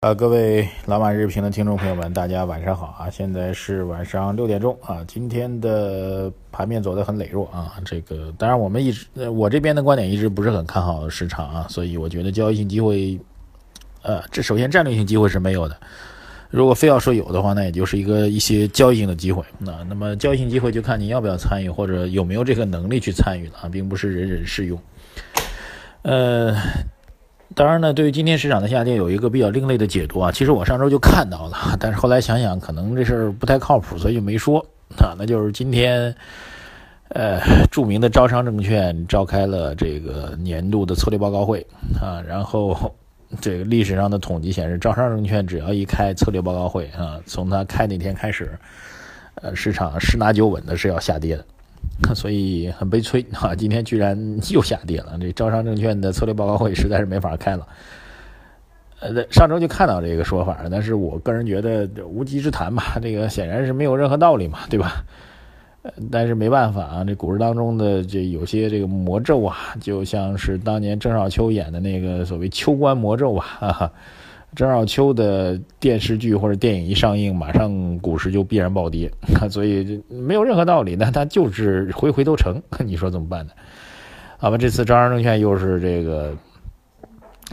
啊，各位老马日评的听众朋友们，大家晚上好啊！现在是晚上六点钟啊。今天的盘面走得很羸弱啊。这个当然，我们一直我这边的观点一直不是很看好市场啊，所以我觉得交易性机会，呃，这首先战略性机会是没有的。如果非要说有的话，那也就是一个一些交易性的机会。那那么交易性机会就看你要不要参与，或者有没有这个能力去参与了啊，并不是人人适用。呃。当然呢，对于今天市场的下跌有一个比较另类的解读啊。其实我上周就看到了，但是后来想想可能这事儿不太靠谱，所以就没说啊。那就是今天，呃，著名的招商证券召开了这个年度的策略报告会啊。然后 这个历史上的统计显示，招商证券只要一开策略报告会啊，从它开那天开始，呃，市场十拿九稳的是要下跌的。所以很悲催啊！今天居然 又下跌了。这招商证券的策略报告会实在是没法开了。呃，上周就看到这个说法，但是我个人觉得无稽之谈吧。这个显然是没有任何道理嘛，对吧？呃但是没办法啊，这股市当中的这有些这个魔咒啊，就像是当年郑少秋演的那个所谓秋官魔咒吧。郑少秋的电视剧或者电影一上映，马上股市就必然暴跌，所以没有任何道理。那他就是回回都成，你说怎么办呢？好吧，这次招商证券又是这个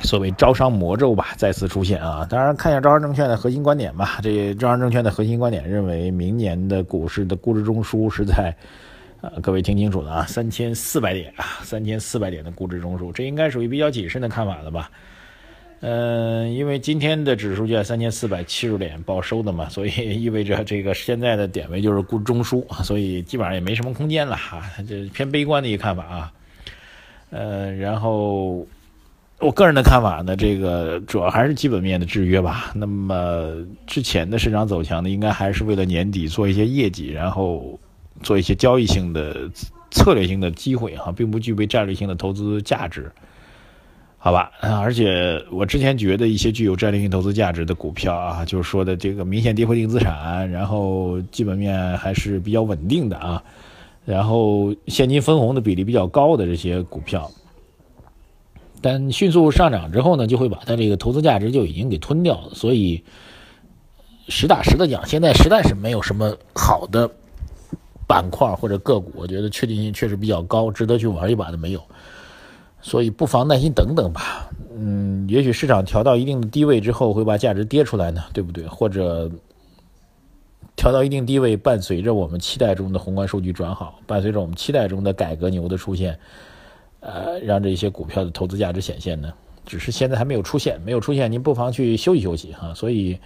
所谓招商魔咒吧，再次出现啊。当然，看一下招商证券的核心观点吧。这招商证券的核心观点认为，明年的股市的估值中枢是在呃，各位听清楚了啊，三千四百点啊，三千四百点的估值中枢，这应该属于比较谨慎的看法了吧？嗯，因为今天的指数就在三千四百七十点报收的嘛，所以 意味着这个现在的点位就是估中枢，所以基本上也没什么空间了哈，这偏悲观的一个看法啊。呃，然后我个人的看法呢，这个主要还是基本面的制约吧。那么之前的市场走强呢，应该还是为了年底做一些业绩，然后做一些交易性的、策略性的机会哈，并不具备战略性的投资价值。好吧，而且我之前觉得一些具有战略性投资价值的股票啊，就是说的这个明显跌破净资产，然后基本面还是比较稳定的啊，然后现金分红的比例比较高的这些股票，但迅速上涨之后呢，就会把它这个投资价值就已经给吞掉了。所以实打实的讲，现在实在是没有什么好的板块或者个股，我觉得确定性确实比较高，值得去玩一把的没有。所以不妨耐心等等吧，嗯，也许市场调到一定的低位之后会把价值跌出来呢，对不对？或者调到一定低位，伴随着我们期待中的宏观数据转好，伴随着我们期待中的改革牛的出现，呃，让这些股票的投资价值显现呢？只是现在还没有出现，没有出现，您不妨去休息休息哈。所以，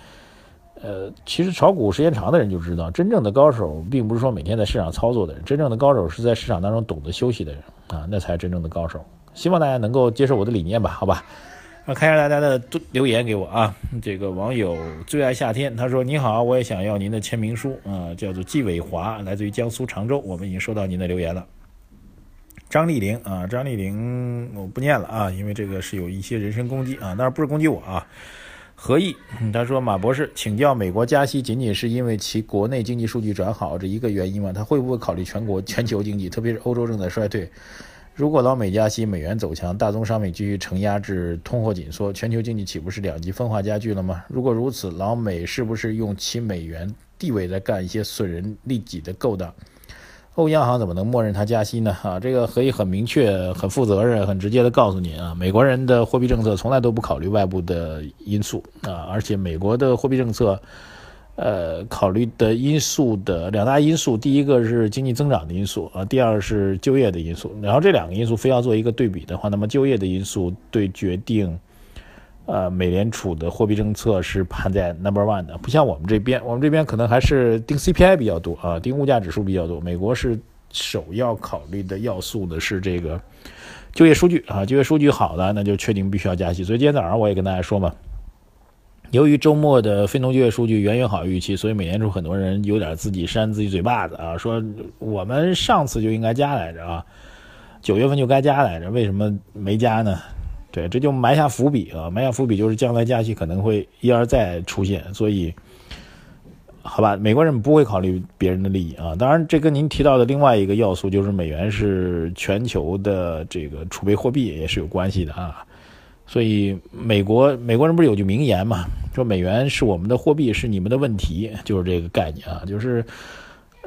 呃，其实炒股时间长的人就知道，真正的高手并不是说每天在市场操作的人，真正的高手是在市场当中懂得休息的人啊，那才是真正的高手。希望大家能够接受我的理念吧，好吧。我看一下大家的留言给我啊。这个网友最爱夏天，他说：“你好，我也想要您的签名书啊，叫做纪伟华，来自于江苏常州。我们已经收到您的留言了。”张丽玲啊，张丽玲，我不念了啊，因为这个是有一些人身攻击啊，当然不是攻击我啊。何毅，他说：“马博士，请教美国加息仅仅是因为其国内经济数据转好这一个原因吗？他会不会考虑全国全球经济，特别是欧洲正在衰退？”如果老美加息，美元走强，大宗商品继续承压至通货紧缩，全球经济岂不是两极分化加剧了吗？如果如此，老美是不是用其美元地位在干一些损人利己的勾当？欧央行怎么能默认它加息呢？啊，这个可以很明确、很负责任、很直接的告诉您啊，美国人的货币政策从来都不考虑外部的因素啊，而且美国的货币政策。呃，考虑的因素的两大因素，第一个是经济增长的因素啊，第二是就业的因素。然后这两个因素非要做一个对比的话，那么就业的因素对决定，呃，美联储的货币政策是排在 number one 的。不像我们这边，我们这边可能还是定 CPI 比较多啊，定物价指数比较多。美国是首要考虑的要素的是这个就业数据啊，就业数据好了，那就确定必须要加息。所以今天早上我也跟大家说嘛。由于周末的非农就业数据远远好于预期，所以美联储很多人有点自己扇自己嘴巴子啊，说我们上次就应该加来着啊，九月份就该加来着，为什么没加呢？对，这就埋下伏笔啊，埋下伏笔就是将来加息可能会一而再出现，所以好吧，美国人不会考虑别人的利益啊。当然，这跟您提到的另外一个要素就是美元是全球的这个储备货币也是有关系的啊。所以美国美国人不是有句名言嘛，说美元是我们的货币，是你们的问题，就是这个概念啊，就是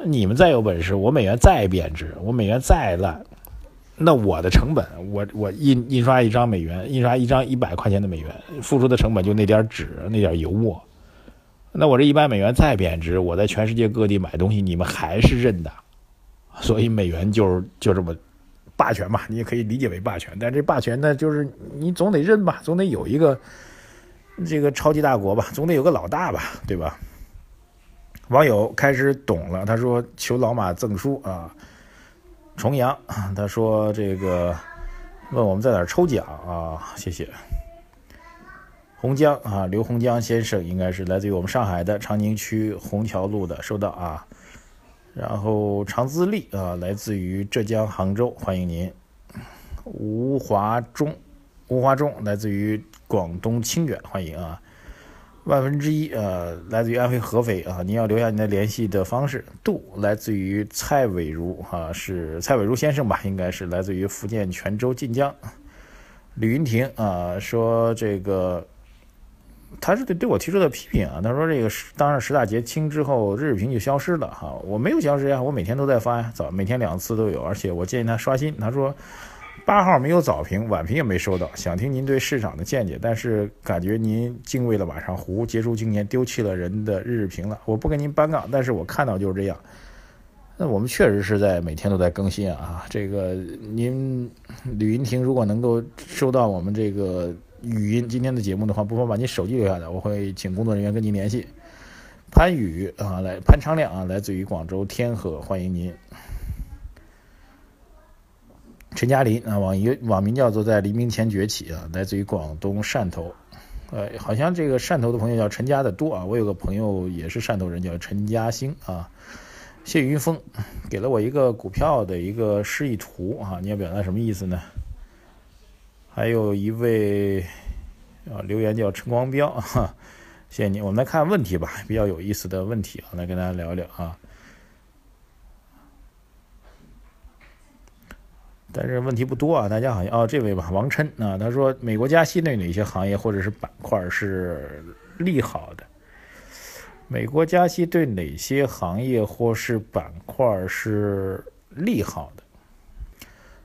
你们再有本事，我美元再贬值，我美元再烂，那我的成本，我我印印刷一张美元，印刷一张一百块钱的美元，付出的成本就那点纸，那点油墨。那我这一百美元再贬值，我在全世界各地买东西，你们还是认的，所以美元就是就这么霸权嘛，你也可以理解为霸权。但这霸权呢，就是你总得认吧，总得有一个这个超级大国吧，总得有个老大吧，对吧？网友开始懂了，他说求老马赠书啊，重阳，他说这个问我们在哪抽奖啊，谢谢。洪江啊，刘洪江先生应该是来自于我们上海的长宁区虹桥路的，收到啊。然后常自立啊，来自于浙江杭州，欢迎您。吴华忠，吴华忠来自于广东清远，欢迎啊。万分之一呃，来自于安徽合肥啊，您要留下您的联系的方式。杜来自于蔡伟如啊，是蔡伟如先生吧？应该是来自于福建泉州晋江。吕云婷啊，说这个。他是对对我提出的批评啊，他说这个当上十大节清之后，日日评就消失了哈，我没有消失呀，我每天都在发呀，早每天两次都有，而且我建议他刷新。他说八号没有早评，晚评也没收到，想听您对市场的见解，但是感觉您敬畏了晚上湖，结束今年丢弃了人的日评了。我不跟您搬杠，但是我看到就是这样。那我们确实是在每天都在更新啊，这个您吕云婷如果能够收到我们这个。语音今天的节目的话，不妨把你手机留下来，我会请工作人员跟您联系。潘宇啊，来潘昌亮啊，来自于广州天河，欢迎您。陈嘉林啊，网名网名叫做在黎明前崛起啊，来自于广东汕头。呃，好像这个汕头的朋友叫陈家的多啊，我有个朋友也是汕头人，叫陈嘉兴啊。谢云峰给了我一个股票的一个示意图啊，你要表达什么意思呢？还有一位啊，留言叫陈光标，谢谢你。我们来看问题吧，比较有意思的问题啊，来跟大家聊聊啊。但是问题不多啊，大家好像哦，这位吧，王琛啊，他说美国加息对哪些行业或者是板块是利好的？美国加息对哪些行业或是板块是利好的？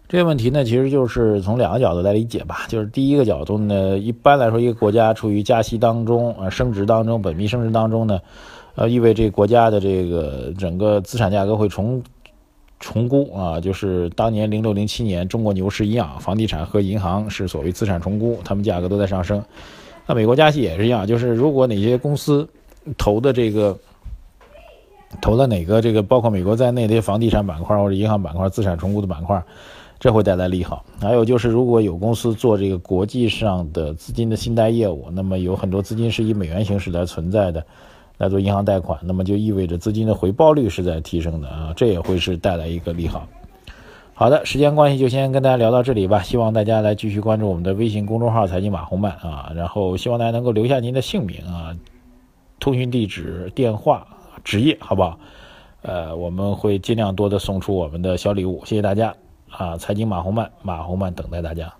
这个问题呢，其实就是从两个角度来理解吧。就是第一个角度呢，一般来说，一个国家处于加息当中啊，升值当中，本币升值当中呢，呃，意味着国家的这个整个资产价格会重重估啊。就是当年零六零七年中国牛市一样，房地产和银行是所谓资产重估，它们价格都在上升。那美国加息也是一样，就是如果哪些公司投的这个投了哪个这个包括美国在内的些房地产板块或者银行板块资产重估的板块。这会带来利好。还有就是，如果有公司做这个国际上的资金的信贷业务，那么有很多资金是以美元形式来存在的，来做银行贷款，那么就意味着资金的回报率是在提升的啊，这也会是带来一个利好。好的，时间关系就先跟大家聊到这里吧。希望大家来继续关注我们的微信公众号“财经马红漫”啊，然后希望大家能够留下您的姓名啊、通讯地址、电话、职业，好不好？呃，我们会尽量多的送出我们的小礼物，谢谢大家。啊，财经马红漫，马红漫等待大家。